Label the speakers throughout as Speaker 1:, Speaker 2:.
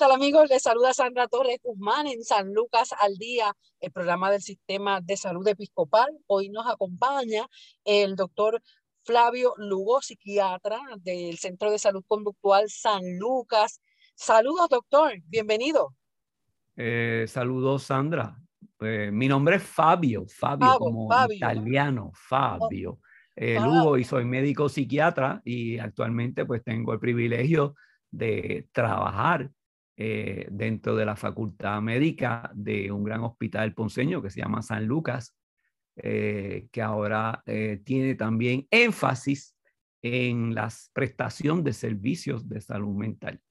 Speaker 1: Tal amigos? Les saluda Sandra Torres Guzmán en San Lucas al Día, el programa del Sistema de Salud Episcopal. Hoy nos acompaña el doctor Flavio Lugo, psiquiatra del Centro de Salud Conductual San Lucas. Saludos, doctor. Bienvenido.
Speaker 2: Eh, saludos, Sandra. Eh, mi nombre es Fabio, Fabio, como italiano, Fabio. Eh, Lugo y soy médico psiquiatra y actualmente pues tengo el privilegio de trabajar eh, dentro de la facultad médica de un gran hospital ponceño que se llama San Lucas, eh, que ahora eh, tiene también énfasis en la prestación de servicios de salud mental.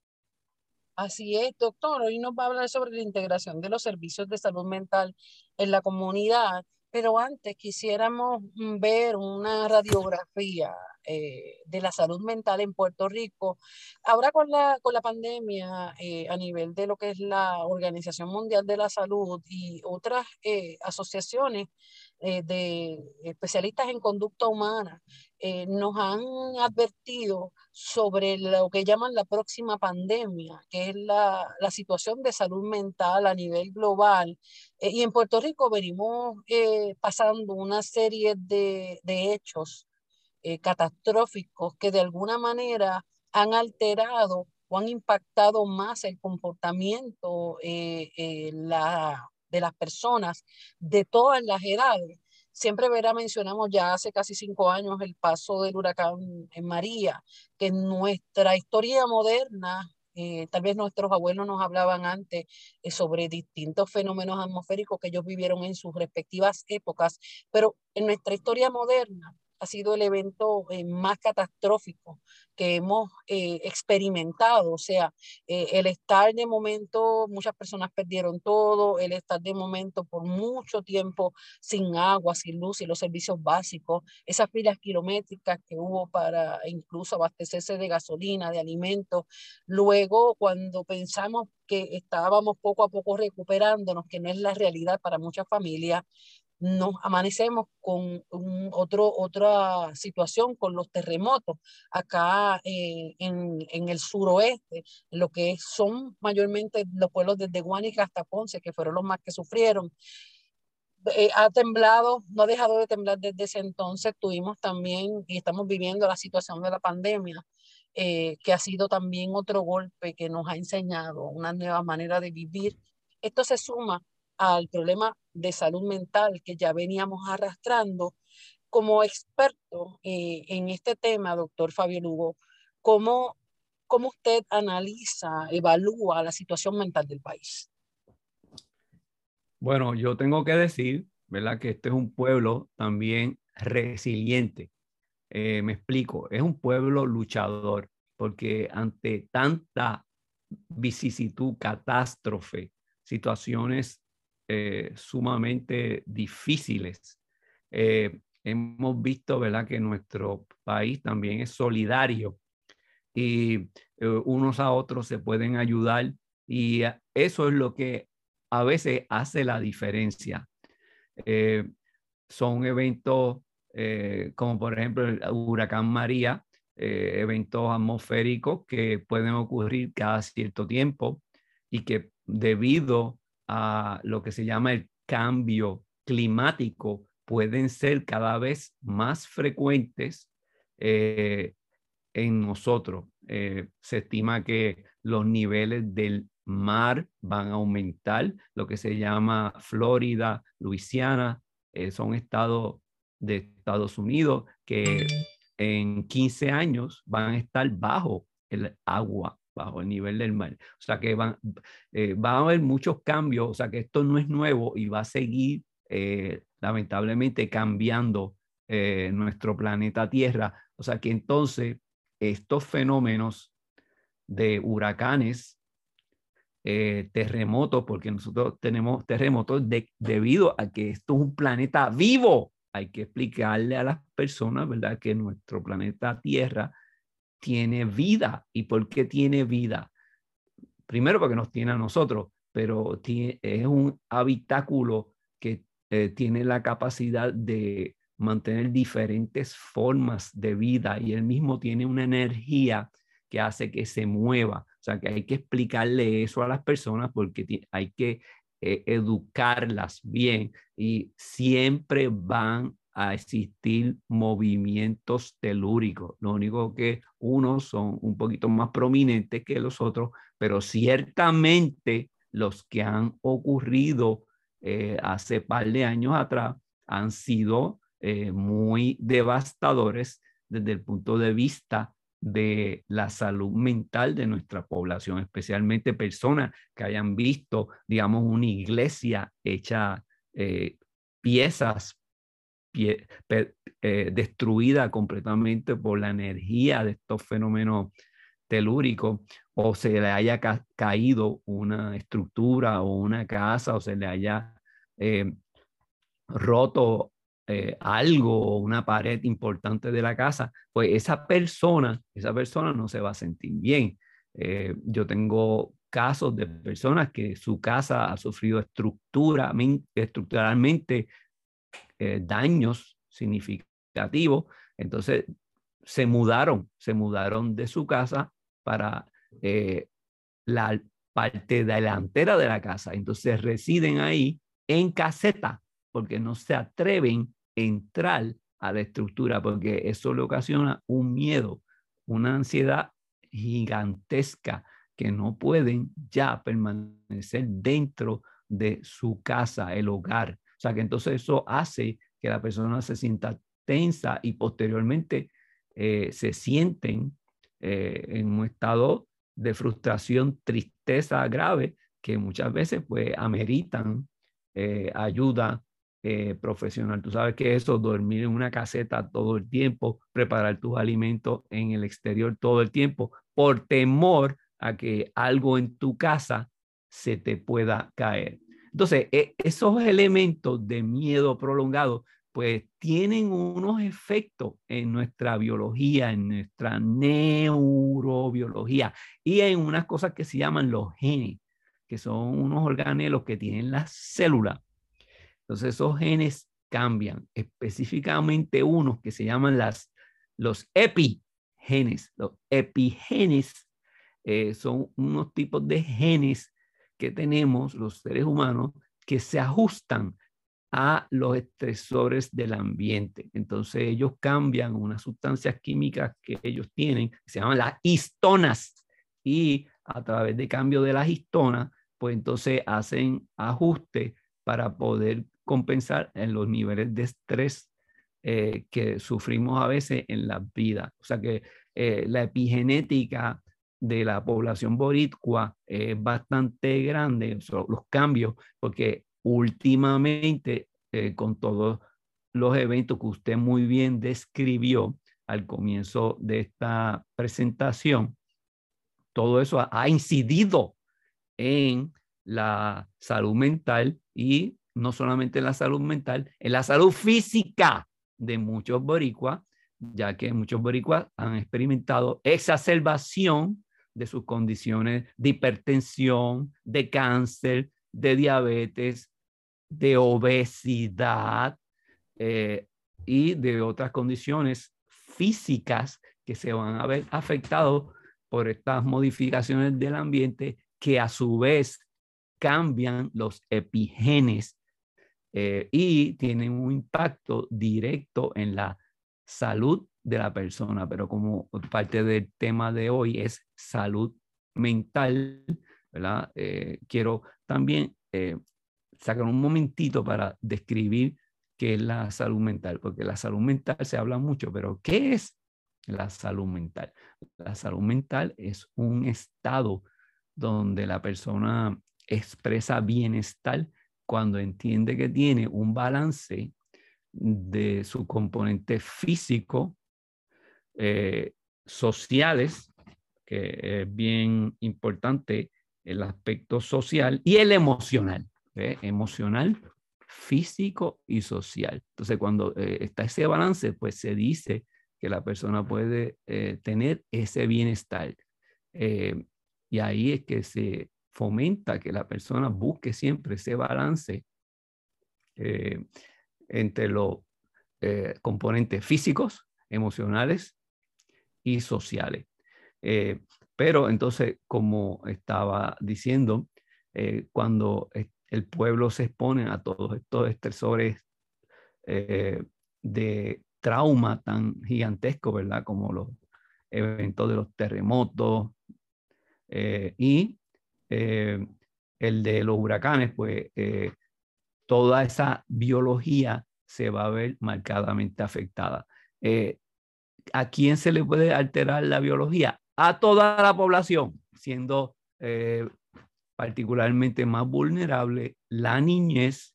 Speaker 1: Así es, doctor. Hoy nos va a hablar sobre la integración de los servicios de salud mental en la comunidad, pero antes quisiéramos ver una radiografía eh, de la salud mental en Puerto Rico. Ahora con la, con la pandemia eh, a nivel de lo que es la Organización Mundial de la Salud y otras eh, asociaciones de especialistas en conducta humana, nos han advertido sobre lo que llaman la próxima pandemia, que es la, la situación de salud mental a nivel global. y en Puerto Rico venimos pasando una serie de, de hechos eh, catastróficos que de alguna manera han alterado o han impactado más el comportamiento eh, eh, de las personas de todas las edades. Siempre verá, mencionamos ya hace casi cinco años el paso del huracán María, que en nuestra historia moderna tal vez nuestros abuelos nos hablaban antes sobre distintos fenómenos atmosféricos que ellos vivieron en sus respectivas épocas, pero en nuestra historia moderna ha sido el evento eh, más catastrófico que hemos eh, experimentado. O sea, eh, el estar de momento, muchas personas perdieron todo, el estar de momento por mucho tiempo sin agua, sin luz y los servicios básicos, esas filas kilométricas que hubo para incluso abastecerse de gasolina, de alimentos. Luego, cuando pensamos que estábamos poco a poco recuperándonos, que no es la realidad para muchas familias, nos amanecemos con otro, otra situación con los terremotos acá eh, en, en, el suroeste, lo que son mayormente los pueblos desde Guánica hasta Ponce, que fueron los más que sufrieron. Eh, ha temblado, no ha dejado de temblar desde ese entonces. Tuvimos también y estamos viviendo la situación de la pandemia, eh, que ha sido también otro golpe que nos ha enseñado una nueva manera de vivir. Esto se suma al problema de salud mental que ya veníamos arrastrando. Como experto eh, en este tema, doctor Fabio Lugo, ¿cómo, ¿cómo usted analiza, evalúa la situación mental del país?
Speaker 2: Bueno, yo tengo que decir, ¿verdad? Que este es un pueblo también resiliente. Eh, me explico, es un pueblo luchador, porque ante tanta vicisitud, catástrofe, situaciones eh, sumamente difíciles. Eh, hemos visto, ¿verdad?, que nuestro país también es solidario y eh, unos a otros se pueden ayudar y eso es lo que a veces hace la diferencia. son eventos como por ejemplo el huracán María, eventos atmosféricos que pueden ocurrir cada cierto tiempo y que debido a lo que se llama el cambio climático pueden ser cada vez más frecuentes eh, en nosotros. Eh, se estima que los niveles del mar van a aumentar, lo que se llama Florida, Luisiana, eh, son estados de Estados Unidos que en 15 años van a estar bajo el agua, bajo el nivel del mar. O sea que van, eh, va a haber muchos cambios, o sea que esto no es nuevo y va a seguir eh, lamentablemente cambiando eh, nuestro planeta Tierra. O sea que entonces estos fenómenos de huracanes, terremotos, porque nosotros tenemos terremotos debido a que esto es un planeta vivo. Hay que explicarle a las personas, ¿verdad?, que nuestro planeta Tierra tiene vida. ¿Y por qué tiene vida? Primero porque nos tiene a nosotros, pero es un habitáculo que eh, tiene la capacidad de mantener diferentes formas de vida y él mismo tiene una energía que hace que se mueva. O sea, que hay que explicarle eso a las personas porque hay que eh, educarlas bien y siempre van a existir movimientos telúricos. Lo único que unos son un poquito más prominentes que los otros, pero ciertamente los que han ocurrido eh, hace par de años atrás han sido eh, muy devastadores desde el punto de vista de la salud mental de nuestra población, especialmente personas que hayan visto, digamos, una iglesia hecha eh, piezas eh, destruida completamente por la energía de estos fenómenos telúricos, o se le haya caído una estructura o una casa, o se le haya eh, roto eh, algo o una pared importante de la casa, pues esa persona, esa persona no se va a sentir bien. yo tengo casos de personas que su casa ha sufrido estructura, estructuralmente eh, daños significativos. Entonces se mudaron, se mudaron de su casa para eh, la parte delantera de la casa. Entonces residen ahí en caseta porque no se atreven a entrar a la estructura porque eso le ocasiona un miedo, una ansiedad gigantesca que no pueden ya permanecer dentro de su casa, el hogar. O sea que entonces eso hace que la persona se sienta tensa y posteriormente eh, se sienten eh, en un estado de frustración, tristeza grave, que muchas veces pues ameritan eh, ayuda profesional. Tú sabes que eso, dormir en una caseta todo el tiempo, preparar tus alimentos en el exterior todo el tiempo, por temor a que algo en tu casa se te pueda caer. Entonces, e, esos elementos de miedo prolongado, pues tienen unos efectos en nuestra biología, en nuestra neurobiología y en unas cosas que se llaman los genes, que son unos organelos que tienen las células. Entonces, esos genes cambian, específicamente unos que se llaman las, los epigenes. Los epigenes eh, son unos tipos de genes que tenemos los seres humanos que se ajustan a los estresores del ambiente. Entonces ellos cambian unas sustancias químicas que ellos tienen, se llaman las histonas, y a través de cambio de las histonas, pues entonces hacen ajustes para poder compensar en los niveles de estrés eh, que sufrimos a veces en la vida. O sea que eh, la epigenética de la población boricua es bastante grande, los cambios, porque últimamente eh, con todos los eventos que usted muy bien describió al comienzo de esta presentación, todo eso ha, ha incidido en la salud mental y no solamente en la salud mental, en la salud física de muchos boricuas, ya que muchos boricuas han experimentado exacerbación de sus condiciones de hipertensión, de cáncer, de diabetes, de obesidad eh, y de otras condiciones físicas que se van a ver afectados por estas modificaciones del ambiente que a su vez cambian los epigenes eh, y tienen un impacto directo en la salud de la persona, pero como parte del tema de hoy es salud mental, ¿verdad? Eh, quiero también eh, sacar un momentito para describir qué es la salud mental, porque la salud mental se habla mucho, pero ¿qué es la salud mental. La salud mental es un estado donde la persona expresa bienestar cuando entiende que tiene un balance de su componente físico, eh, sociales, que es bien importante el aspecto social y el emocional, emocional, físico y social. Entonces, cuando eh, está ese balance, pues se dice que la persona puede eh, tener ese bienestar. y ahí es que se fomenta que la persona busque siempre ese balance eh, entre los eh, componentes físicos, emocionales y sociales. Eh, pero entonces, como estaba diciendo, cuando el pueblo se expone a todos estos estresores de trauma tan gigantesco, ¿verdad? Como los eventos de los terremotos y eh, el de los huracanes, pues eh, toda esa biología se va a ver marcadamente afectada. Eh, ¿A quién se le puede alterar la biología? A toda la población, siendo particularmente más vulnerable la niñez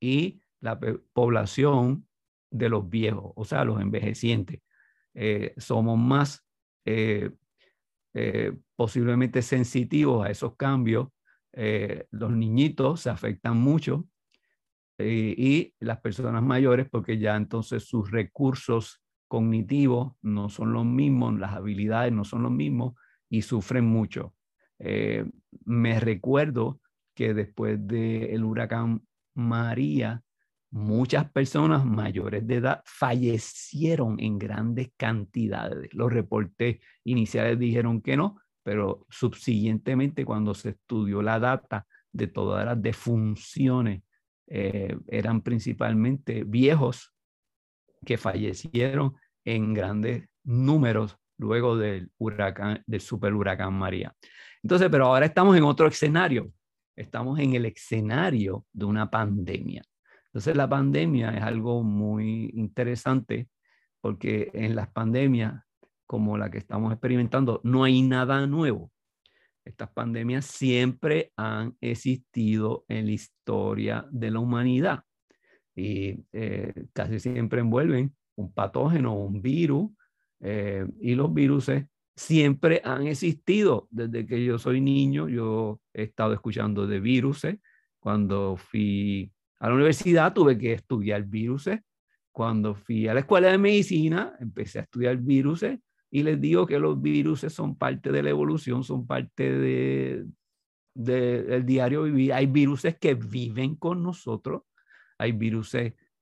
Speaker 2: y la población de los viejos, o sea, los envejecientes. somos más eh, posiblemente sensitivos a esos cambios. Eh, los niñitos se afectan mucho eh, y las personas mayores porque ya entonces sus recursos cognitivos no son los mismos, las habilidades no son los mismos y sufren mucho. me recuerdo que después del huracán María, muchas personas mayores de edad fallecieron en grandes cantidades. Los reportes iniciales dijeron que no, pero subsiguientemente cuando se estudió la data de todas las defunciones, eh, eran principalmente viejos que fallecieron en grandes números luego del huracán, del super huracán María. Entonces, pero ahora estamos en otro escenario. Estamos en el escenario de una pandemia. Entonces la pandemia es algo muy interesante porque en las pandemias como la que estamos experimentando no hay nada nuevo. Estas pandemias siempre han existido en la historia de la humanidad y eh, casi siempre envuelven un patógeno, un virus, eh, y los virus siempre han existido. Desde que yo soy niño, yo he estado escuchando de virus. Cuando fui a la universidad tuve que estudiar virus. Cuando fui a la escuela de medicina, empecé a estudiar virus y les digo que los virus son parte de la evolución, son parte de, del diario vivir. Hay virus que viven con nosotros, hay virus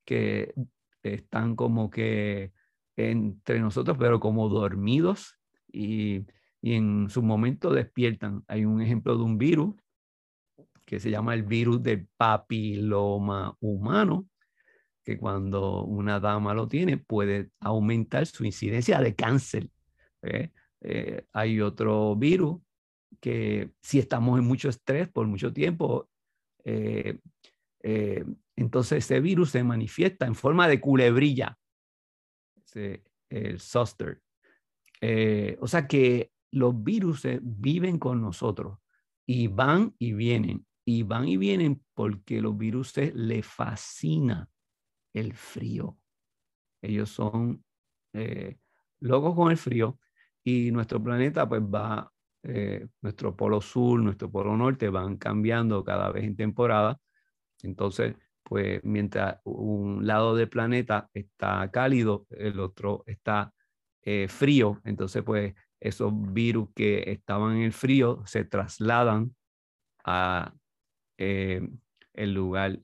Speaker 2: que están como que entre nosotros, pero como dormidos y, en su momento despiertan. Hay un ejemplo de un virus que se llama el virus del papiloma humano, que cuando una dama lo tiene puede aumentar su incidencia de cáncer. ¿eh? Eh, hay otro virus que si estamos en mucho estrés por mucho tiempo, eh, entonces ese virus se manifiesta en forma de culebrilla, el zoster. o sea que los virus viven con nosotros y van y vienen y van y vienen porque los virus le fascina el frío. Ellos son eh, locos con el frío y nuestro planeta pues va, eh, nuestro polo sur, nuestro polo norte van cambiando cada vez en temporada. Entonces, pues mientras un lado del planeta está cálido, el otro está eh, frío. Entonces, pues esos virus que estaban en el frío se trasladan a eh, el lugar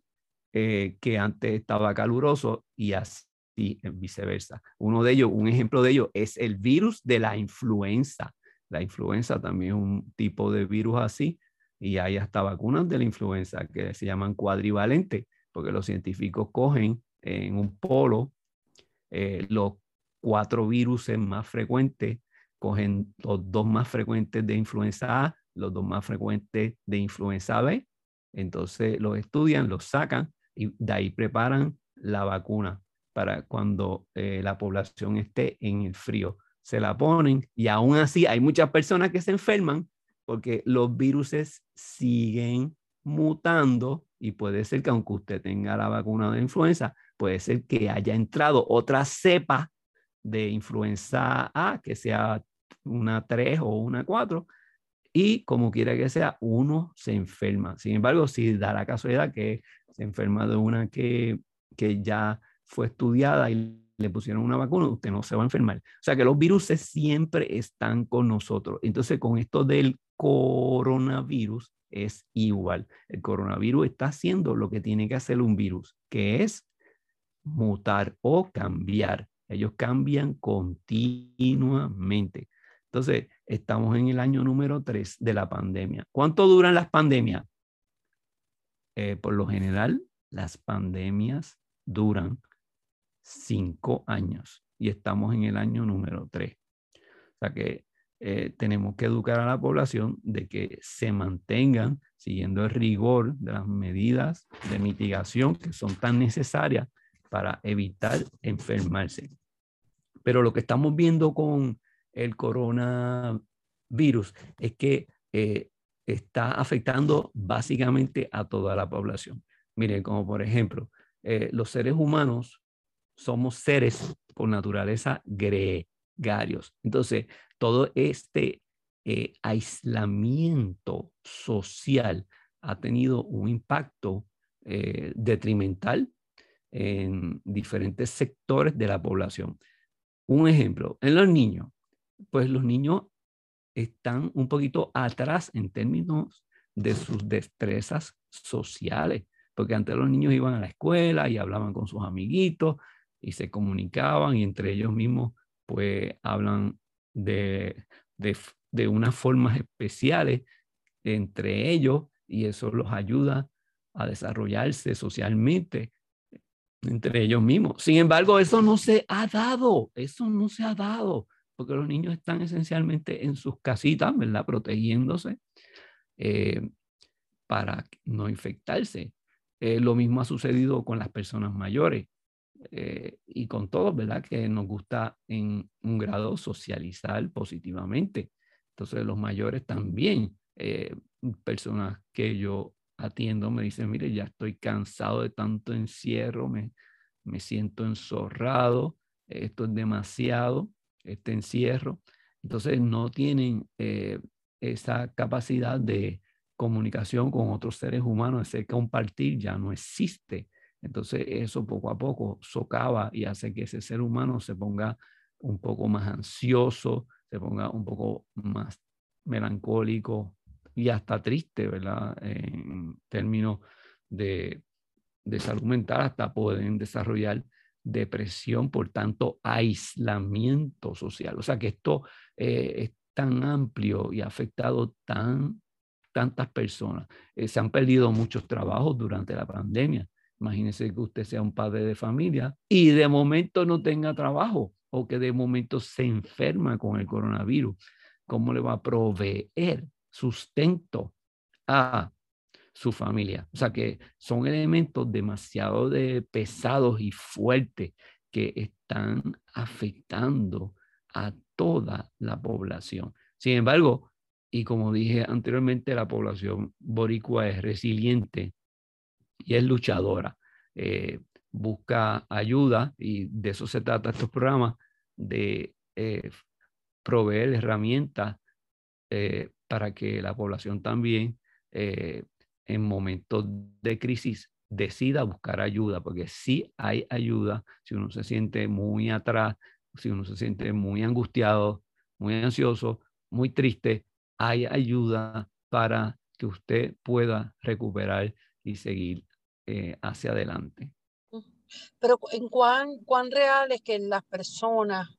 Speaker 2: eh, que antes estaba caluroso y así viceversa. Uno de ellos, un ejemplo de ello es el virus de la influenza. La influenza también es un tipo de virus así y hay hasta vacunas de la influenza que se llaman cuadrivalentes porque los científicos cogen en un polo eh, los cuatro virus más frecuentes, cogen los dos más frecuentes de influenza A, los dos más frecuentes de influenza B entonces los estudian, los sacan y de ahí preparan la vacuna para cuando eh, la población esté en el frío. se la ponen y aún así hay muchas personas que se enferman porque los virus siguen mutando y puede ser que aunque usted tenga la vacuna de influenza, puede ser que haya entrado otra cepa de influenza A, que sea una 3 o una 4, y como quiera que sea, uno se enferma. Sin embargo, si da la casualidad que se enferma de una que, que ya fue estudiada y le pusieron una vacuna, usted no se va a enfermar. O sea que los virus siempre están con nosotros. Entonces, con esto del coronavirus es igual. El coronavirus está haciendo lo que tiene que hacer un virus, que es mutar o cambiar. Ellos cambian continuamente. Entonces, estamos en el año número 3 de la pandemia. ¿Cuánto duran las pandemias? Eh, por lo general, las pandemias duran cinco años y estamos en el año número 3. O sea que eh, tenemos que educar a la población de que se mantengan siguiendo el rigor de las medidas de mitigación que son tan necesarias para evitar enfermarse. Pero lo que estamos viendo con el coronavirus es que eh, está afectando básicamente a toda la población. Miren, como por ejemplo, eh, los seres humanos somos seres por naturaleza Entonces, todo este eh, aislamiento social ha tenido un impacto detrimental en diferentes sectores de la población. Un ejemplo, en los niños, pues los niños están un poquito atrás en términos de sus destrezas sociales, porque antes los niños iban a la escuela y hablaban con sus amiguitos y se comunicaban y entre ellos mismos pues hablan de, de, de unas formas especiales entre ellos y eso los ayuda a desarrollarse socialmente entre ellos mismos. Sin embargo, eso no se ha dado, eso no se ha dado, porque los niños están esencialmente en sus casitas, ¿verdad? Protegiéndose eh, para no infectarse. Eh, lo mismo ha sucedido con las personas mayores eh, y con todos, ¿verdad? Que nos gusta en un grado socializar positivamente. Entonces, los mayores también, personas que yo atiendo me dicen, mire, ya estoy cansado de tanto encierro, me, me siento enzorrado, esto es demasiado, este encierro. Entonces no tienen eh, esa capacidad de comunicación con otros seres humanos, ese compartir ya no existe. Entonces eso poco a poco socava y hace que ese ser humano se ponga un poco más ansioso, se ponga un poco más melancólico, y hasta triste, ¿verdad? En términos de, de salud mental, hasta pueden desarrollar depresión, por tanto, aislamiento social. O sea que esto eh, es tan amplio y ha afectado tan, tantas personas. Eh, se han perdido muchos trabajos durante la pandemia. Imagínese que usted sea un padre de familia y de momento no tenga trabajo o que de momento se enferma con el coronavirus. ¿Cómo le va a proveer sustento a su familia. O sea que son elementos demasiado de pesados y fuertes que están afectando a toda la población. Sin embargo, y como dije anteriormente, la población boricua es resiliente y es luchadora. Eh, busca ayuda y de eso se trata estos programas, de eh, proveer herramientas eh, para que la población también en momentos de crisis decida buscar ayuda, porque sí hay ayuda si uno se siente muy atrás, si uno se siente muy angustiado, muy ansioso, muy triste, hay ayuda para que usted pueda recuperar y seguir eh, hacia adelante.
Speaker 1: Pero en cuán, cuán real es que las personas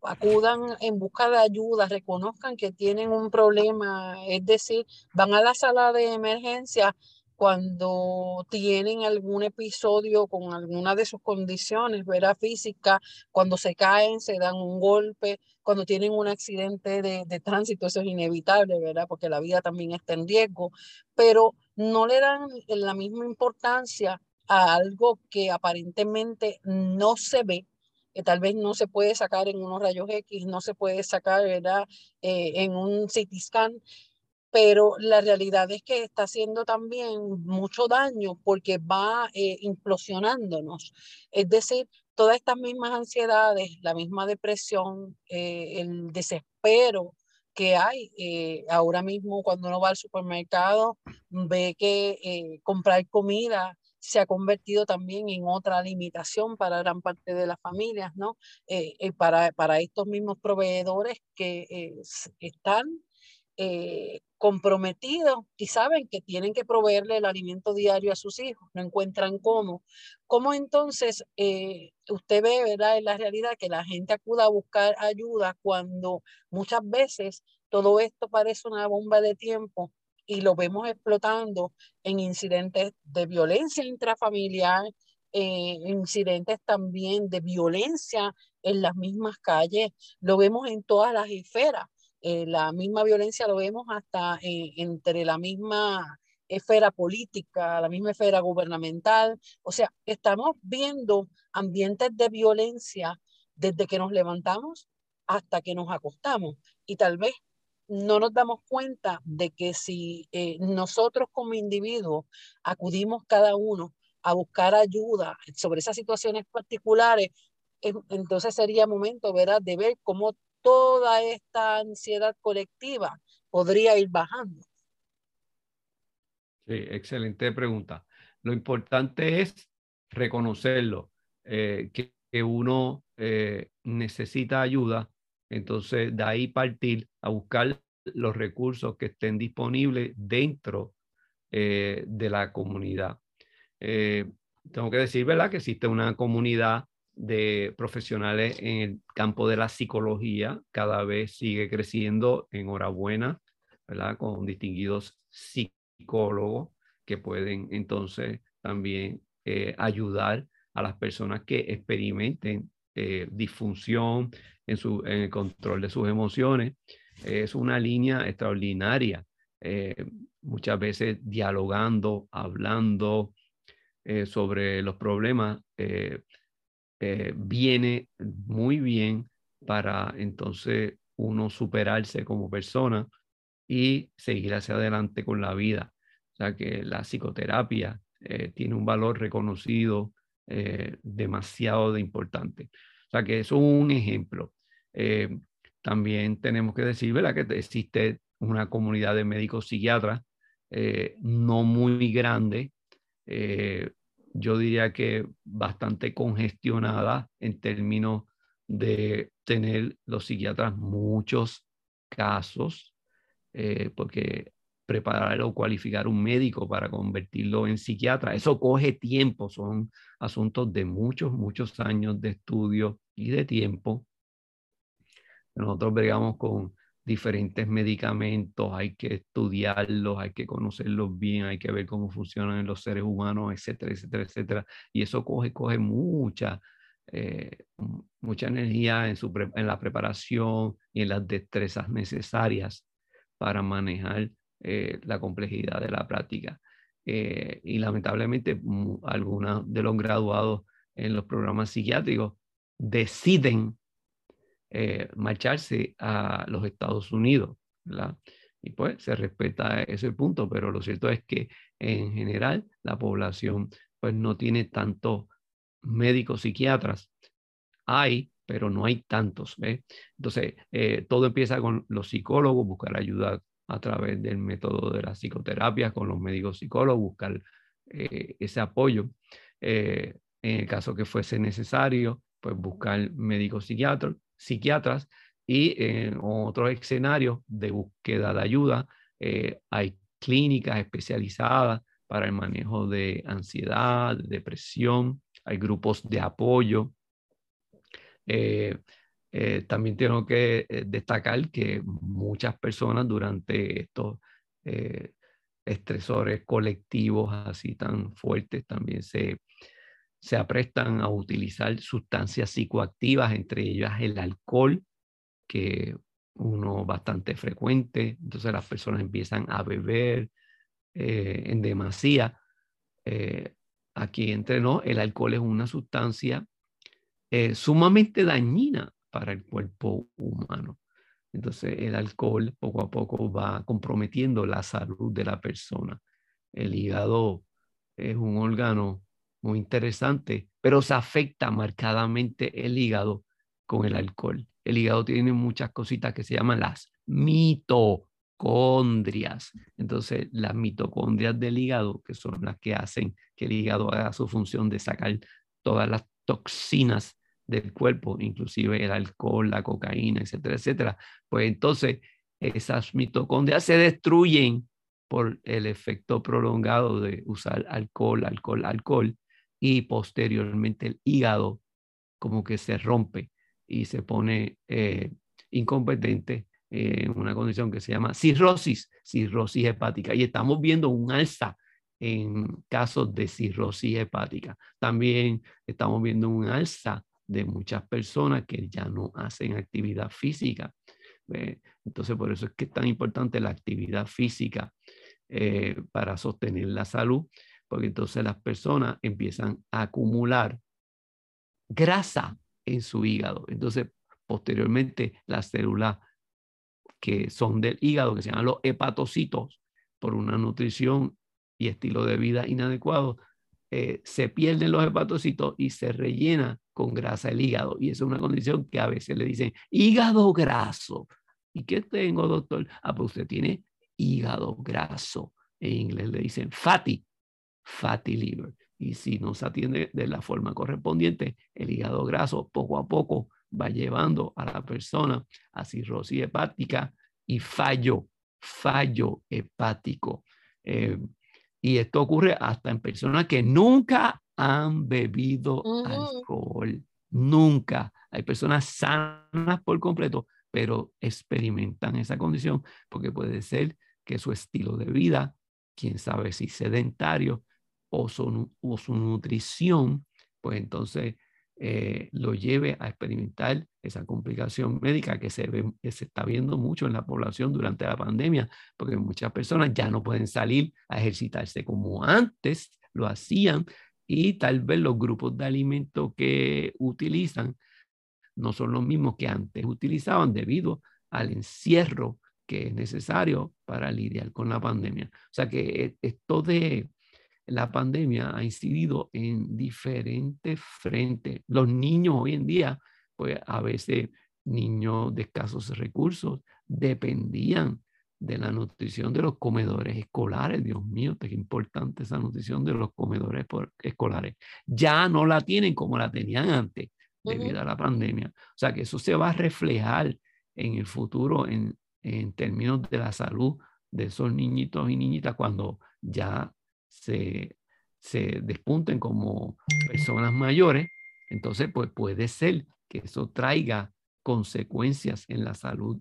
Speaker 1: acudan en busca de ayuda, reconozcan que tienen un problema, es decir, van a la sala de emergencia cuando tienen algún episodio con alguna de sus condiciones, ¿verdad? Física, cuando se caen, se dan un golpe, cuando tienen un accidente de, de tránsito, eso es inevitable, ¿verdad? Porque la vida también está en riesgo, pero no le dan la misma importancia a algo que aparentemente no se ve, que tal vez no se puede sacar en unos rayos X, no se puede sacar, ¿verdad? Eh, en un CT scan, pero la realidad es que está haciendo también mucho daño porque va eh, implosionándonos. Es decir, todas estas mismas ansiedades, la misma depresión, eh, el desespero que hay eh, ahora mismo cuando uno va al supermercado, ve que comprar comida se ha convertido también en otra limitación para gran parte de las familias, ¿no? para, para estos mismos proveedores que están eh, comprometidos y saben que tienen que proveerle el alimento diario a sus hijos, no encuentran cómo. ¿Cómo entonces eh, usted ve, verdad, en la realidad que la gente acuda a buscar ayuda cuando muchas veces todo esto parece una bomba de tiempo y lo vemos explotando en incidentes de violencia intrafamiliar, eh, incidentes también de violencia en las mismas calles, lo vemos en todas las esferas. Eh, la misma violencia lo vemos hasta entre la misma esfera política, la misma esfera gubernamental. O sea, estamos viendo ambientes de violencia desde que nos levantamos hasta que nos acostamos. Y tal vez no nos damos cuenta de que si eh, nosotros como individuos acudimos cada uno a buscar ayuda sobre esas situaciones particulares, entonces sería momento, ¿verdad?, de ver cómo toda esta ansiedad colectiva podría ir bajando?
Speaker 2: Sí, excelente pregunta. Lo importante es reconocerlo, eh, que, uno eh, necesita ayuda, entonces de ahí partir a buscar los recursos que estén disponibles dentro eh, de la comunidad. tengo que decir, ¿verdad? Que existe una comunidad de profesionales en el campo de la psicología cada vez sigue creciendo. Enhorabuena, ¿verdad? Con distinguidos psicólogos que pueden entonces también eh, ayudar a las personas que experimenten eh, disfunción en, su, en el control de sus emociones. Es una línea extraordinaria, eh, muchas veces dialogando, hablando sobre los problemas eh, viene muy bien para entonces uno superarse como persona y seguir hacia adelante con la vida. O sea que la psicoterapia eh, tiene un valor reconocido eh, demasiado de importante. O sea que eso es un ejemplo. también tenemos que decir, ¿verdad? Que existe una comunidad de médicos psiquiatras no muy grande, yo diría que bastante congestionada en términos de tener los psiquiatras muchos casos, eh, porque preparar o cualificar un médico para convertirlo en psiquiatra, eso coge tiempo, son asuntos de muchos, muchos años de estudio y de tiempo. Nosotros bregamos con diferentes medicamentos, hay que estudiarlos, hay que conocerlos bien, hay que ver cómo funcionan en los seres humanos, etcétera, etcétera, etcétera. Y eso coge, coge mucha, eh, mucha energía en, su, en la preparación y en las destrezas necesarias para manejar eh, la complejidad de la práctica. Eh, y lamentablemente algunos de los graduados en los programas psiquiátricos deciden eh, marcharse a los Estados Unidos. ¿verdad? Y pues se respeta ese punto, pero lo cierto es que en general la población pues no tiene tantos médicos psiquiatras. Hay, pero no hay tantos. Entonces, eh, todo empieza con los psicólogos, buscar ayuda a través del método de la psicoterapia, con los médicos psicólogos, buscar eh, ese apoyo. en el caso que fuese necesario, pues buscar médicos psiquiatras, psiquiatras y en otros escenarios de búsqueda de ayuda eh, hay clínicas especializadas para el manejo de ansiedad, depresión, hay grupos de apoyo. Eh, eh, también tengo que destacar que muchas personas durante estos estresores colectivos así tan fuertes también se, se aprestan a utilizar sustancias psicoactivas, entre ellas el alcohol, que uno bastante frecuente, entonces las personas empiezan a beber eh, en demasía. Eh, aquí entre no, el alcohol es una sustancia eh, sumamente dañina para el cuerpo humano. Entonces el alcohol poco a poco va comprometiendo la salud de la persona. El hígado es un órgano muy interesante, pero se afecta marcadamente el hígado con el alcohol. El hígado tiene muchas cositas que se llaman las mitocondrias. Entonces, las mitocondrias del hígado, que son las que hacen que el hígado haga su función de sacar todas las toxinas del cuerpo, inclusive el alcohol, la cocaína, etcétera, etcétera, pues entonces esas mitocondrias se destruyen por el efecto prolongado de usar alcohol, alcohol, alcohol, y posteriormente el hígado como que se rompe y se pone eh, incompetente en una condición que se llama cirrosis, cirrosis hepática. Y estamos viendo un alza en casos de cirrosis hepática. También estamos viendo un alza de muchas personas que ya no hacen actividad física. Entonces, por eso es que es tan importante la actividad física eh, para sostener la salud, porque entonces las personas empiezan a acumular grasa en su hígado. Entonces, posteriormente, las células que son del hígado, que se llaman los hepatocitos, por una nutrición y estilo de vida inadecuado, eh, se pierden los hepatocitos y se rellena con grasa el hígado. Y esa es una condición que a veces le dicen hígado graso. ¿Y qué tengo, doctor? Ah, pues usted tiene hígado graso. En inglés le dicen fatty, fatty liver. Y si no se atiende de la forma correspondiente, el hígado graso poco a poco va llevando a la persona a cirrosis hepática y fallo, fallo hepático. Eh, y esto ocurre hasta en personas que nunca han bebido alcohol, nunca. Hay personas sanas por completo, pero experimentan esa condición porque puede ser que su estilo de vida, quién sabe si sedentario o su, o su nutrición, pues entonces eh, lo lleve a experimentar esa complicación médica que se, ve, que se está viendo mucho en la población durante la pandemia, porque muchas personas ya no pueden salir a ejercitarse como antes lo hacían y tal vez los grupos de alimentos que utilizan no son los mismos que antes utilizaban debido al encierro que es necesario para lidiar con la pandemia. O sea que e, esto de la pandemia ha incidido en diferentes frentes. Los niños hoy en día, pues a veces niños de escasos recursos, dependían de la nutrición de los comedores escolares. Dios mío, qué importante esa nutrición de los comedores escolares. Ya no la tienen como la tenían antes debido a la pandemia. O sea que eso se va a reflejar en el futuro en, en términos de la salud de esos niñitos y niñitas cuando ya se, se despunten como personas mayores, entonces pues puede ser que eso traiga consecuencias en la salud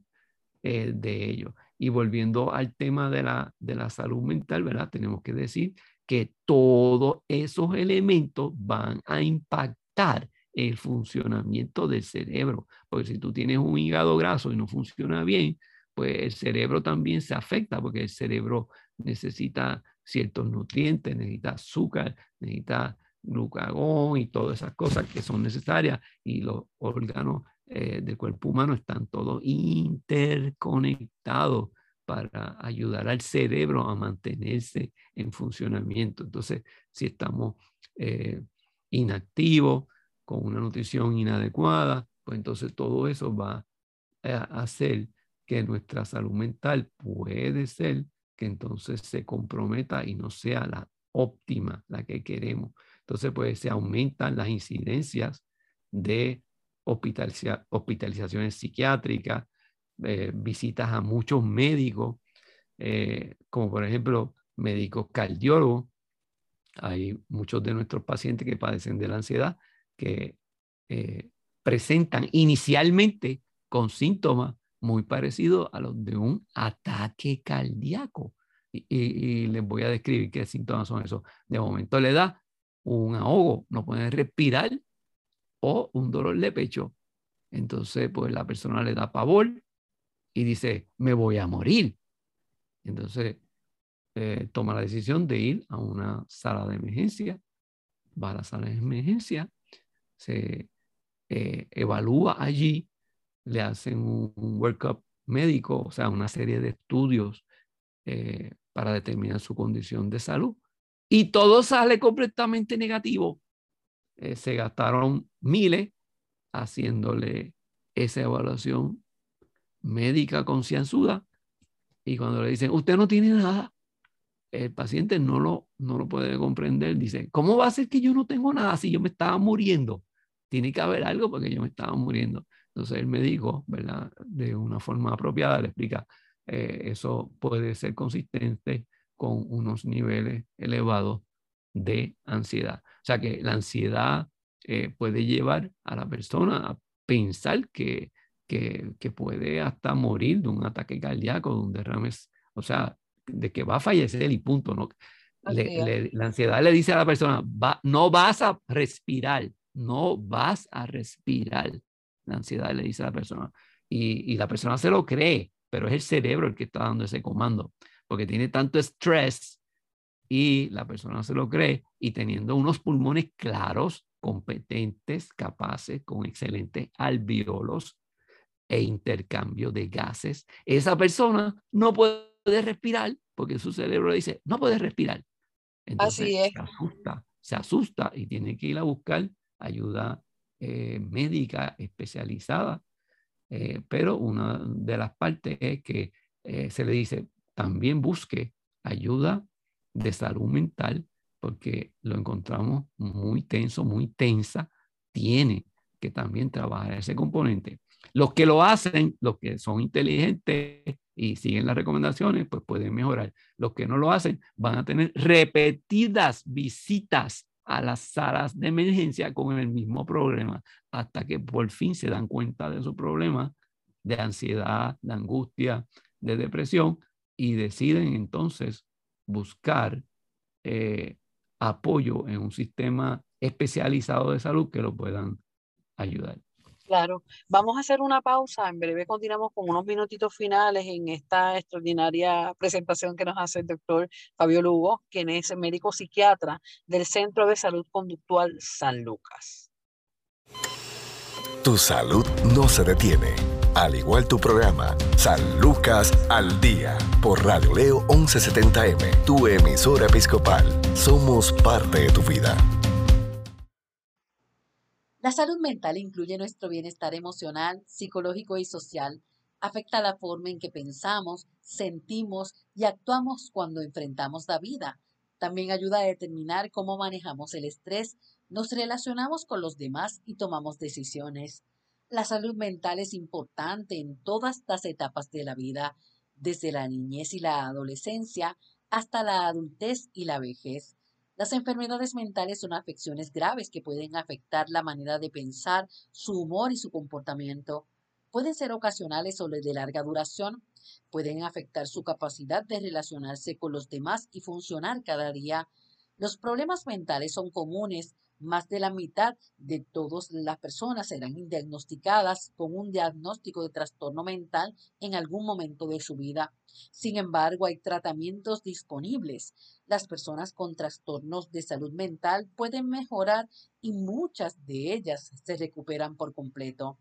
Speaker 2: eh, de ellos. Y volviendo al tema de la, de la salud mental, ¿verdad? Tenemos que decir que todos esos elementos van a impactar el funcionamiento del cerebro. Porque si tú tienes un hígado graso y no funciona bien, pues el cerebro también se afecta porque el cerebro necesita ciertos nutrientes, necesita azúcar, necesita glucagón y todas esas cosas que son necesarias y los órganos eh, del cuerpo humano están todos interconectados para ayudar al cerebro a mantenerse en funcionamiento. Entonces, si estamos eh, inactivos, con una nutrición inadecuada, pues entonces todo eso va a hacer que nuestra salud mental puede ser que entonces se comprometa y no sea la óptima, la que queremos. Entonces, pues se aumentan las incidencias de hospitalizaciones psiquiátricas, eh, visitas a muchos médicos, eh, como por ejemplo médicos cardiólogos. Hay muchos de nuestros pacientes que padecen de la ansiedad que eh, presentan inicialmente con síntomas muy parecido a los de un ataque cardíaco. Y, les voy a describir qué síntomas son esos. De momento le da un ahogo, no puede respirar o un dolor de pecho. Entonces, pues la persona le da pavor y dice, me voy a morir. Entonces, eh, toma la decisión de ir a una sala de emergencia, va a la sala de emergencia, se eh, evalúa allí, le hacen un, workup médico, o sea, una serie de estudios eh, para determinar su condición de salud. Y todo sale completamente negativo. Eh, se gastaron miles haciéndole esa evaluación médica concienzuda y cuando le dicen, usted no tiene nada, el paciente no lo, no lo puede comprender. Dice, ¿cómo va a ser que yo no tengo nada si yo me estaba muriendo? Tiene que haber algo porque yo me estaba muriendo. Entonces el médico, ¿verdad? De una forma apropiada le explica, eh, eso puede ser consistente con unos niveles elevados de ansiedad. O sea que la ansiedad eh, puede llevar a la persona a pensar que, que, que, puede hasta morir de un ataque cardíaco, de un derrame, o sea, de que va a fallecer y punto. ¿no? la ansiedad le dice a la persona, va, no vas a respirar, no vas a respirar. La ansiedad le dice a la persona. Y, y la persona se lo cree, pero es el cerebro el que está dando ese comando, porque tiene tanto estrés y la persona se lo cree y teniendo unos pulmones claros, competentes, capaces, con excelentes alveolos e intercambio de gases, esa persona no puede respirar porque su cerebro dice, no puede respirar. Entonces Así es. se asusta, se asusta y tiene que ir a buscar ayuda eh, médica especializada. Eh, pero una de las partes es que eh, se le dice, también busque ayuda de salud mental porque lo encontramos muy tenso, muy tensa, tiene que también trabajar ese componente. Los que lo hacen, los que son inteligentes y siguen las recomendaciones, pues pueden mejorar. Los que no lo hacen van a tener repetidas visitas a las salas de emergencia con el mismo problema hasta que por fin se dan cuenta de su problema de ansiedad, de angustia, de depresión y deciden entonces buscar eh, apoyo en un sistema especializado de salud que lo puedan ayudar.
Speaker 1: Claro, vamos a hacer una pausa. En breve continuamos con unos minutitos finales en esta extraordinaria presentación que nos hace el doctor Fabio Lugo, quien es médico psiquiatra del Centro de Salud Conductual San Lucas.
Speaker 3: Tu salud no se detiene, al igual tu programa San Lucas al Día por Radio Leo 1170M, tu emisora episcopal. Somos parte de tu vida.
Speaker 4: La salud mental incluye nuestro bienestar emocional, psicológico y social. Afecta la forma en que pensamos, sentimos y actuamos cuando enfrentamos la vida. También ayuda a determinar cómo manejamos el estrés, nos relacionamos con los demás y tomamos decisiones. La salud mental es importante en todas las etapas de la vida, desde la niñez y la adolescencia hasta la adultez y la vejez. Las enfermedades mentales son afecciones graves que pueden afectar la manera de pensar, su humor y su comportamiento. Pueden ser ocasionales o de larga duración. Pueden afectar su capacidad de relacionarse con los demás y funcionar cada día. Los problemas mentales son comunes más de la mitad de todas las personas serán diagnosticadas con un diagnóstico de trastorno mental en algún momento de su vida. Sin embargo, hay tratamientos disponibles. Las personas con trastornos de salud mental pueden mejorar y muchas de ellas se recuperan por completo.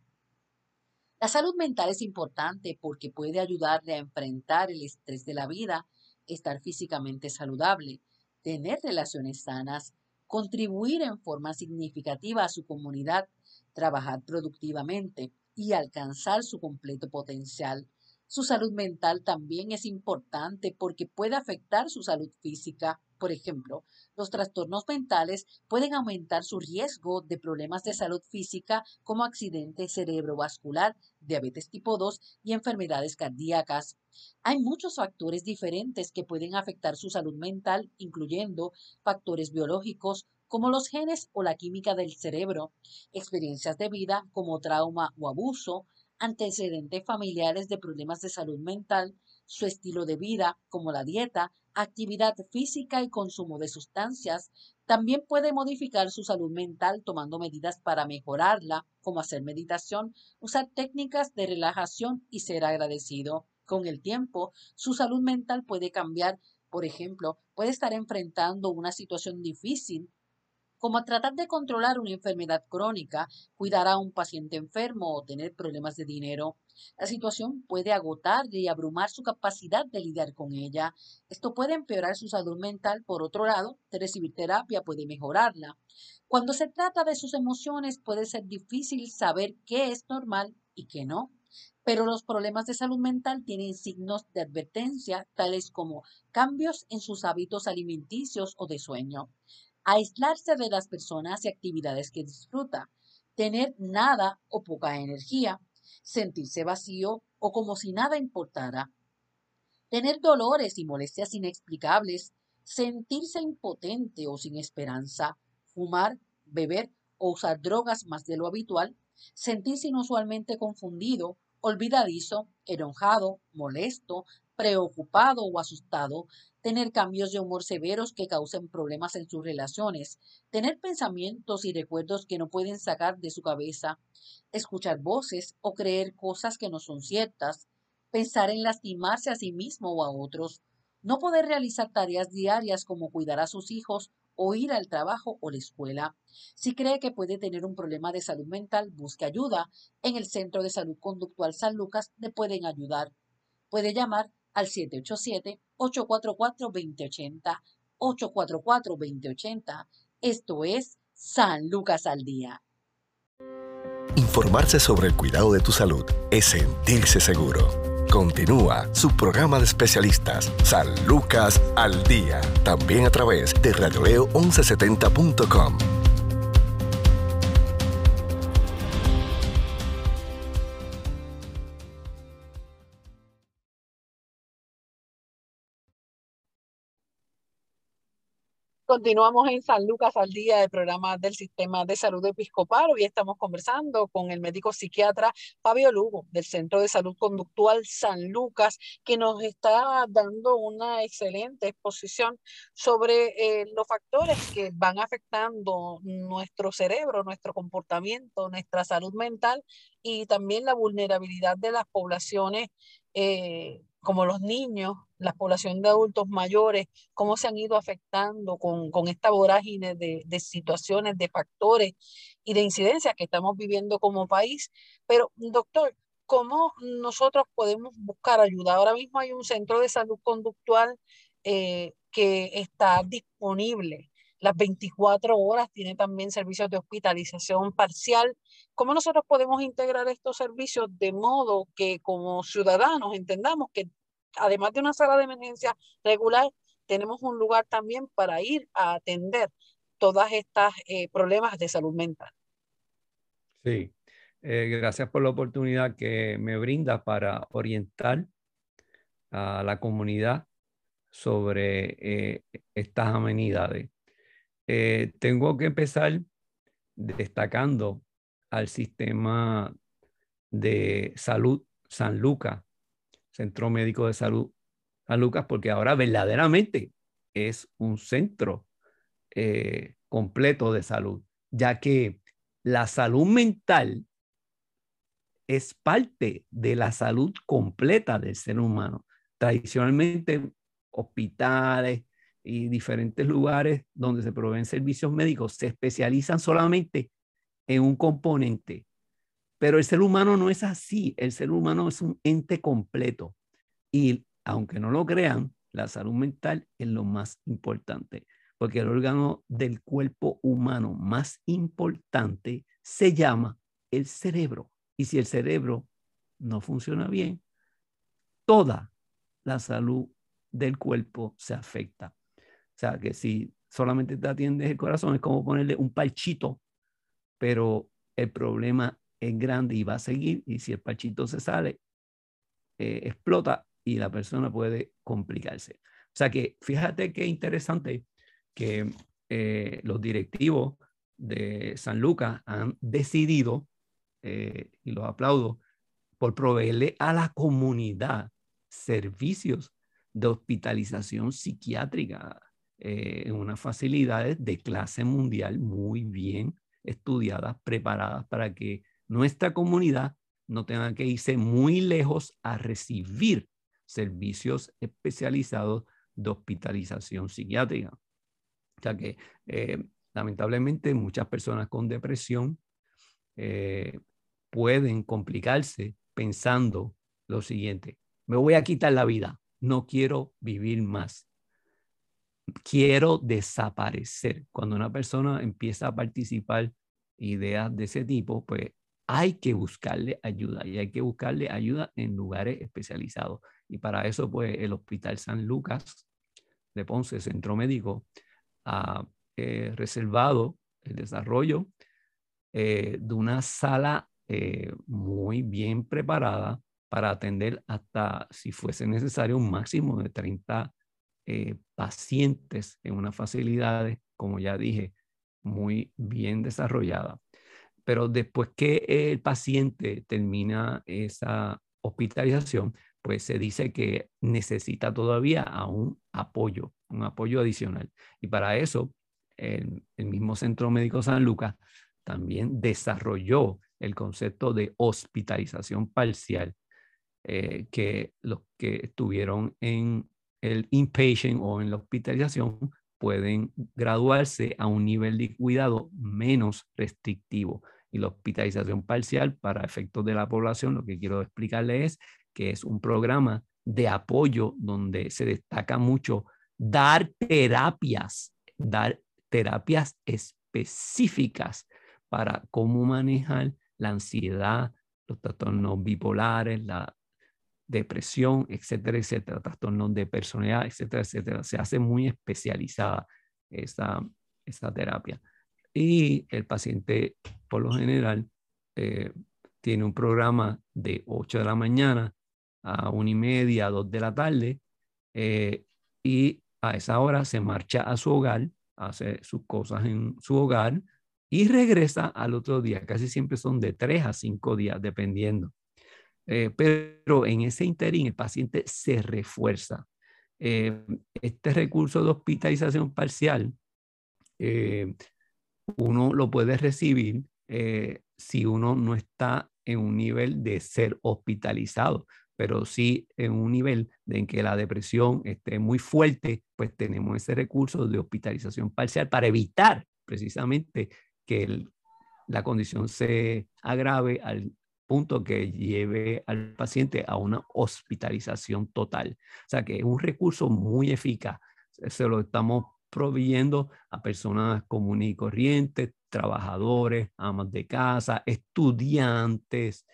Speaker 4: La salud mental es importante porque puede ayudarle a enfrentar el estrés de la vida, estar físicamente saludable, tener relaciones sanas, contribuir en forma significativa a su comunidad, trabajar productivamente y alcanzar su completo potencial. Su salud mental también es importante porque puede afectar su salud física. Por ejemplo, los trastornos mentales pueden aumentar su riesgo de problemas de salud física como accidente cerebrovascular, diabetes tipo 2 y enfermedades cardíacas. Hay muchos factores diferentes que pueden afectar su salud mental, incluyendo factores biológicos, como los genes o la química del cerebro, experiencias de vida como trauma o abuso, antecedentes familiares de problemas de salud mental, su estilo de vida, como la dieta, actividad física y consumo de sustancias. También puede modificar su salud mental tomando medidas para mejorarla, como hacer meditación, usar técnicas de relajación y ser agradecido. Con el tiempo, su salud mental puede cambiar. Por ejemplo, puede estar enfrentando una situación difícil como tratar de controlar una enfermedad crónica, cuidar a un paciente enfermo o tener problemas de dinero. La situación puede agotarle y abrumar su capacidad de lidiar con ella. Esto puede empeorar su salud mental. Por otro lado, recibir terapia puede mejorarla. Cuando se trata de sus emociones puede ser difícil saber qué es normal y qué no. Pero los problemas de salud mental tienen signos de advertencia, tales como cambios en sus hábitos alimenticios o de sueño, aislarse de las personas y actividades que disfruta, tener nada o poca energía, sentirse vacío o como si nada importara, tener dolores y molestias inexplicables, sentirse impotente o sin esperanza, fumar, beber o usar drogas más de lo habitual, sentirse inusualmente confundido, olvidadizo, enojado, molesto, preocupado o asustado, tener cambios de humor severos que causen problemas en sus relaciones, tener pensamientos y recuerdos que no pueden sacar de su cabeza, escuchar voces o creer cosas que no son ciertas, pensar en lastimarse a sí mismo o a otros, no poder realizar tareas diarias como cuidar a sus hijos o ir al trabajo o la escuela. Si cree que puede tener un problema de salud mental, busque ayuda. En el Centro de Salud Conductual San Lucas le pueden ayudar. Puede llamar al 787-844-2080, 844-2080. Esto es San Lucas al Día.
Speaker 3: Informarse sobre el cuidado de tu salud es sentirse seguro. Continúa su programa de especialistas, San Lucas al Día, también a través de radioleo1170.com.
Speaker 1: Continuamos en San Lucas al día del programa del Sistema de Salud Episcopal. Hoy estamos conversando con el médico psiquiatra Fabio Lugo del Centro de Salud Conductual San Lucas, que nos está dando una excelente exposición sobre eh, los factores que van afectando nuestro cerebro, nuestro comportamiento, nuestra salud mental y también la vulnerabilidad de las poblaciones eh, como los niños, la población de adultos mayores, cómo se han ido afectando con, con esta vorágine de, de, situaciones, de factores y de incidencias que estamos viviendo como país. Pero, doctor, ¿cómo nosotros podemos buscar ayuda? Ahora mismo hay un centro de salud conductual eh, que está disponible las 24 horas, tiene también servicios de hospitalización parcial. ¿Cómo nosotros podemos integrar estos servicios de modo que como ciudadanos entendamos que además de una sala de emergencia regular, tenemos un lugar también para ir a atender todas estas eh, problemas de salud mental?
Speaker 2: Sí, eh, gracias por la oportunidad que me brinda para orientar a la comunidad sobre eh, estas amenidades. Tengo que empezar destacando al sistema de salud San Lucas, Centro Médico de Salud San Lucas, porque ahora verdaderamente es un centro eh, completo de salud, ya que la salud mental es parte de la salud completa del ser humano. Tradicionalmente, hospitales, y diferentes lugares donde se proveen servicios médicos se especializan solamente en un componente. Pero el ser humano no es así. El ser humano es un ente completo. Y aunque no lo crean, la salud mental es lo más importante, porque el órgano del cuerpo humano más importante se llama el cerebro. Y si el cerebro no funciona bien, toda la salud del cuerpo se afecta. O sea, que si solamente te atiendes el corazón es como ponerle un parchito, pero el problema es grande y va a seguir y si el parchito se sale, eh, explota y la persona puede complicarse. O sea que fíjate qué interesante que eh, los directivos de San Lucas han decidido, eh, y los aplaudo, por proveerle a la comunidad servicios de hospitalización psiquiátrica en unas facilidades de clase mundial muy bien estudiadas, preparadas para que nuestra comunidad no tenga que irse muy lejos a recibir servicios especializados de hospitalización psiquiátrica. O sea que eh, lamentablemente muchas personas con depresión eh, pueden complicarse pensando lo siguiente, me voy a quitar la vida, no quiero vivir más, quiero desaparecer. Cuando una persona empieza a participar ideas de ese tipo, pues hay que buscarle ayuda y hay que buscarle ayuda en lugares especializados. Y para eso, pues el Hospital San Lucas de Ponce, Centro Médico, ha eh, reservado el desarrollo eh, de una sala eh, muy bien preparada para atender hasta, si fuese necesario, un máximo de 30 pacientes en unas facilidades, como ya dije, muy bien desarrollada. Pero después que el paciente termina esa hospitalización, pues se dice que necesita todavía un apoyo, un apoyo adicional. Y para eso, el, mismo Centro Médico San Lucas también desarrolló el concepto de hospitalización parcial, eh, que los que estuvieron en el inpatient o en la hospitalización pueden graduarse a un nivel de cuidado menos restrictivo. Y la hospitalización parcial para efectos de la población, lo que quiero explicarles es que es un programa de apoyo donde se destaca mucho dar terapias, dar terapias específicas para cómo manejar la ansiedad, los trastornos bipolares, la depresión, etcétera, etcétera, trastornos de personalidad, etcétera, etcétera. Se hace muy especializada esa, esa terapia. Y el paciente, por lo general, eh, tiene un programa de 8 de la mañana a una y media, dos de la tarde, eh, y a esa hora se marcha a su hogar, hace sus cosas en su hogar y regresa al otro día. Casi siempre son de tres a cinco días, dependiendo. Eh, pero en ese interín el paciente se refuerza. Eh, este recurso de hospitalización parcial, uno lo puede recibir si uno no está en un nivel de ser hospitalizado pero sí en un nivel de en que la depresión esté muy fuerte, pues tenemos ese recurso de hospitalización parcial para evitar precisamente que la condición se agrave al punto que lleve al paciente a una hospitalización total. O sea que es un recurso muy eficaz. Se lo estamos proveyendo a personas comunes y corrientes, trabajadores, amas de casa, estudiantes,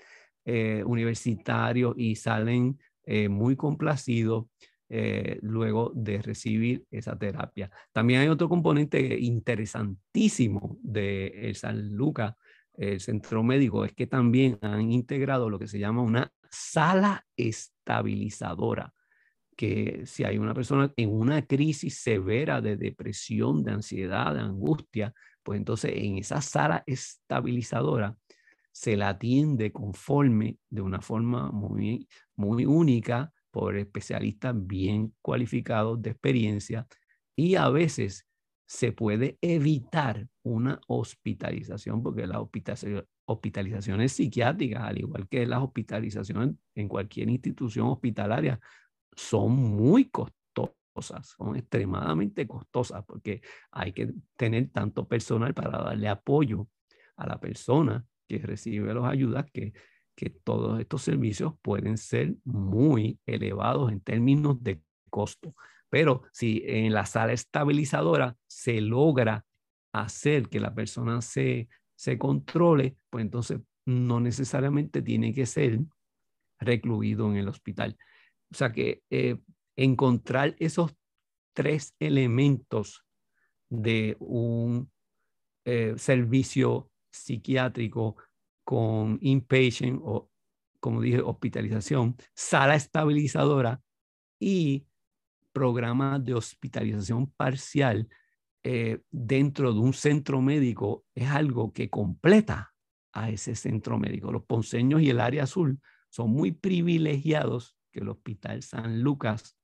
Speaker 2: eh, universitarios y salen eh, muy complacidos eh, luego de recibir esa terapia. También hay otro componente interesantísimo de San Lucas, el centro médico, es que también han integrado lo que se llama una sala estabilizadora que si hay una persona en una crisis severa de depresión, de ansiedad, de angustia, pues entonces en esa sala estabilizadora se la atiende conforme de una forma muy, muy única por especialistas bien cualificados de experiencia y a veces se puede evitar una hospitalización porque las hospitalizaciones psiquiátricas, al igual que las hospitalizaciones en cualquier institución hospitalaria, son muy costosas, son extremadamente costosas porque hay que tener tanto personal para darle apoyo a la persona que recibe las ayudas, que, que todos estos servicios pueden ser muy elevados en términos de costo. Pero si en la sala estabilizadora se logra hacer que la persona se, se controle, pues entonces no necesariamente tiene que ser recluido en el hospital. O sea que eh, encontrar esos tres elementos de un eh, servicio psiquiátrico con inpatient o, como dije, hospitalización, sala estabilizadora y programa de hospitalización parcial eh, dentro de un centro médico es algo que completa a ese centro médico. Los ponceños y el área azul son muy privilegiados que el Hospital San Lucas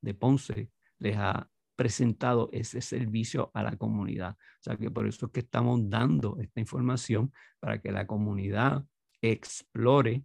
Speaker 2: de Ponce les ha presentado ese servicio a la comunidad. O sea que por eso es que estamos dando esta información para que la comunidad explore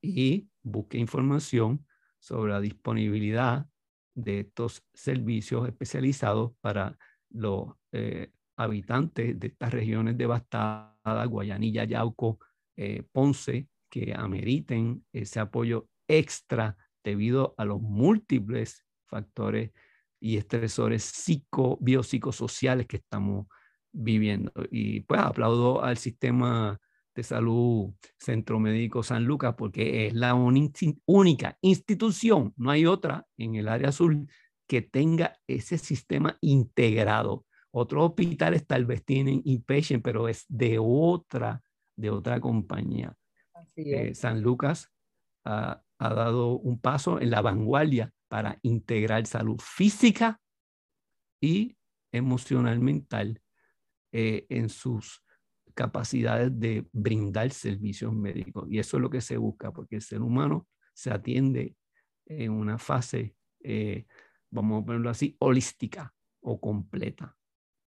Speaker 2: y busque información sobre la disponibilidad de estos servicios especializados para los, eh, habitantes de estas regiones devastadas, Guayanilla, Yauco, eh, Ponce, que ameriten ese apoyo extra debido a los múltiples factores y estresores psico, biopsicosociales que estamos viviendo. Y pues aplaudo al sistema de salud Centro Médico San Lucas porque es la única institución, no hay otra en el área azul que tenga ese sistema integrado. Otros hospitales tal vez tienen inpatient, pero es de otra, de otra compañía. Eh, San Lucas ha, dado un paso en la vanguardia para integrar salud física y emocional mental eh, en sus capacidades de brindar servicios médicos. Y eso es lo que se busca, porque el ser humano se atiende en una fase, eh, vamos a ponerlo así, holística o completa.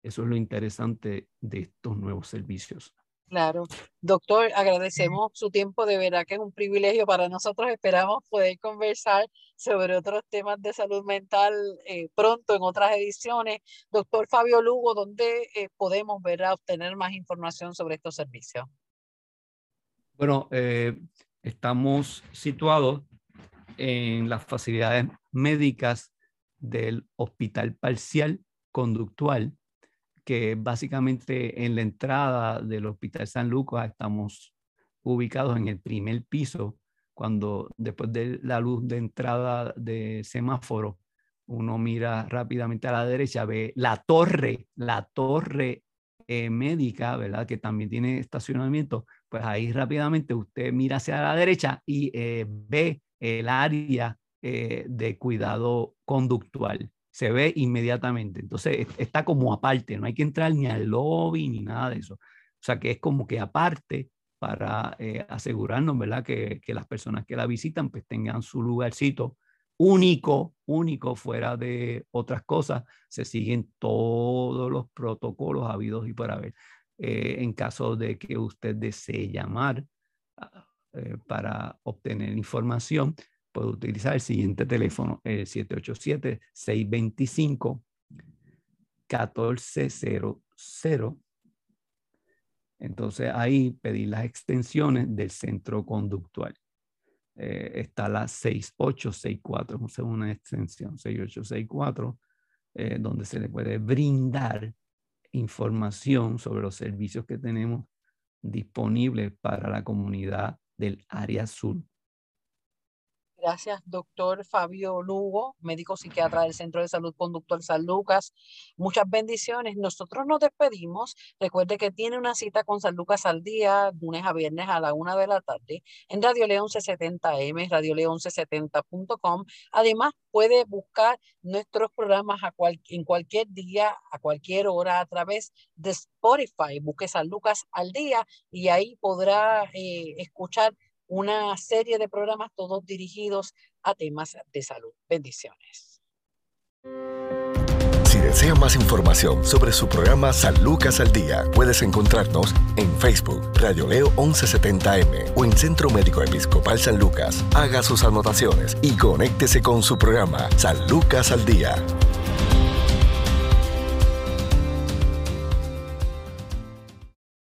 Speaker 2: Eso es lo interesante de estos nuevos servicios.
Speaker 1: Claro. Doctor, agradecemos su tiempo, de verdad que es un privilegio para nosotros. Esperamos poder conversar sobre otros temas de salud mental eh, pronto en otras ediciones. Doctor Fabio Lugo, ¿dónde eh, podemos ver a obtener más información sobre estos servicios?
Speaker 2: Bueno, eh, estamos situados en las facilidades médicas del Hospital Parcial Conductual que básicamente en la entrada del Hospital San Lucas estamos ubicados en el primer piso, cuando después de la luz de entrada de semáforo, uno mira rápidamente a la derecha, ve la torre, la torre eh, médica, ¿verdad? Que también tiene estacionamiento, pues ahí rápidamente usted mira hacia la derecha y eh, ve el área eh, de cuidado conductual se ve inmediatamente. Entonces está como aparte, no hay que entrar ni al lobby ni nada de eso. O sea que es como que aparte para eh, asegurarnos, ¿verdad? Que, que, las personas que la visitan pues tengan su lugarcito único, único fuera de otras cosas. Se siguen todos los protocolos habidos y por haber. Eh, en caso de que usted desee llamar ah, eh, para obtener información, puede utilizar el siguiente teléfono, el 787-625-1400. Entonces ahí pedir las extensiones del centro conductual. Eh, está la 6864, es una extensión 6864, eh, donde se le puede brindar información sobre los servicios que tenemos disponibles para la comunidad del área sur
Speaker 1: Gracias, doctor Fabio Lugo, médico psiquiatra del Centro de Salud Conductual San Lucas. Muchas bendiciones. Nosotros nos despedimos. Recuerde que tiene una cita con San Lucas al día, lunes a viernes a la una de la tarde, en Radio León 1170M, radioleón1170.com. Además, puede buscar nuestros programas a en cualquier día, a cualquier hora, a través de Spotify. Busque San Lucas al día y ahí podrá eh, escuchar una serie de programas todos dirigidos a temas de salud. Bendiciones.
Speaker 3: Si desea más información sobre su programa San Lucas al Día, puedes encontrarnos en Facebook, Radio Leo 1170M o en Centro Médico Episcopal San Lucas. Haga sus anotaciones y conéctese con su programa San Lucas al Día.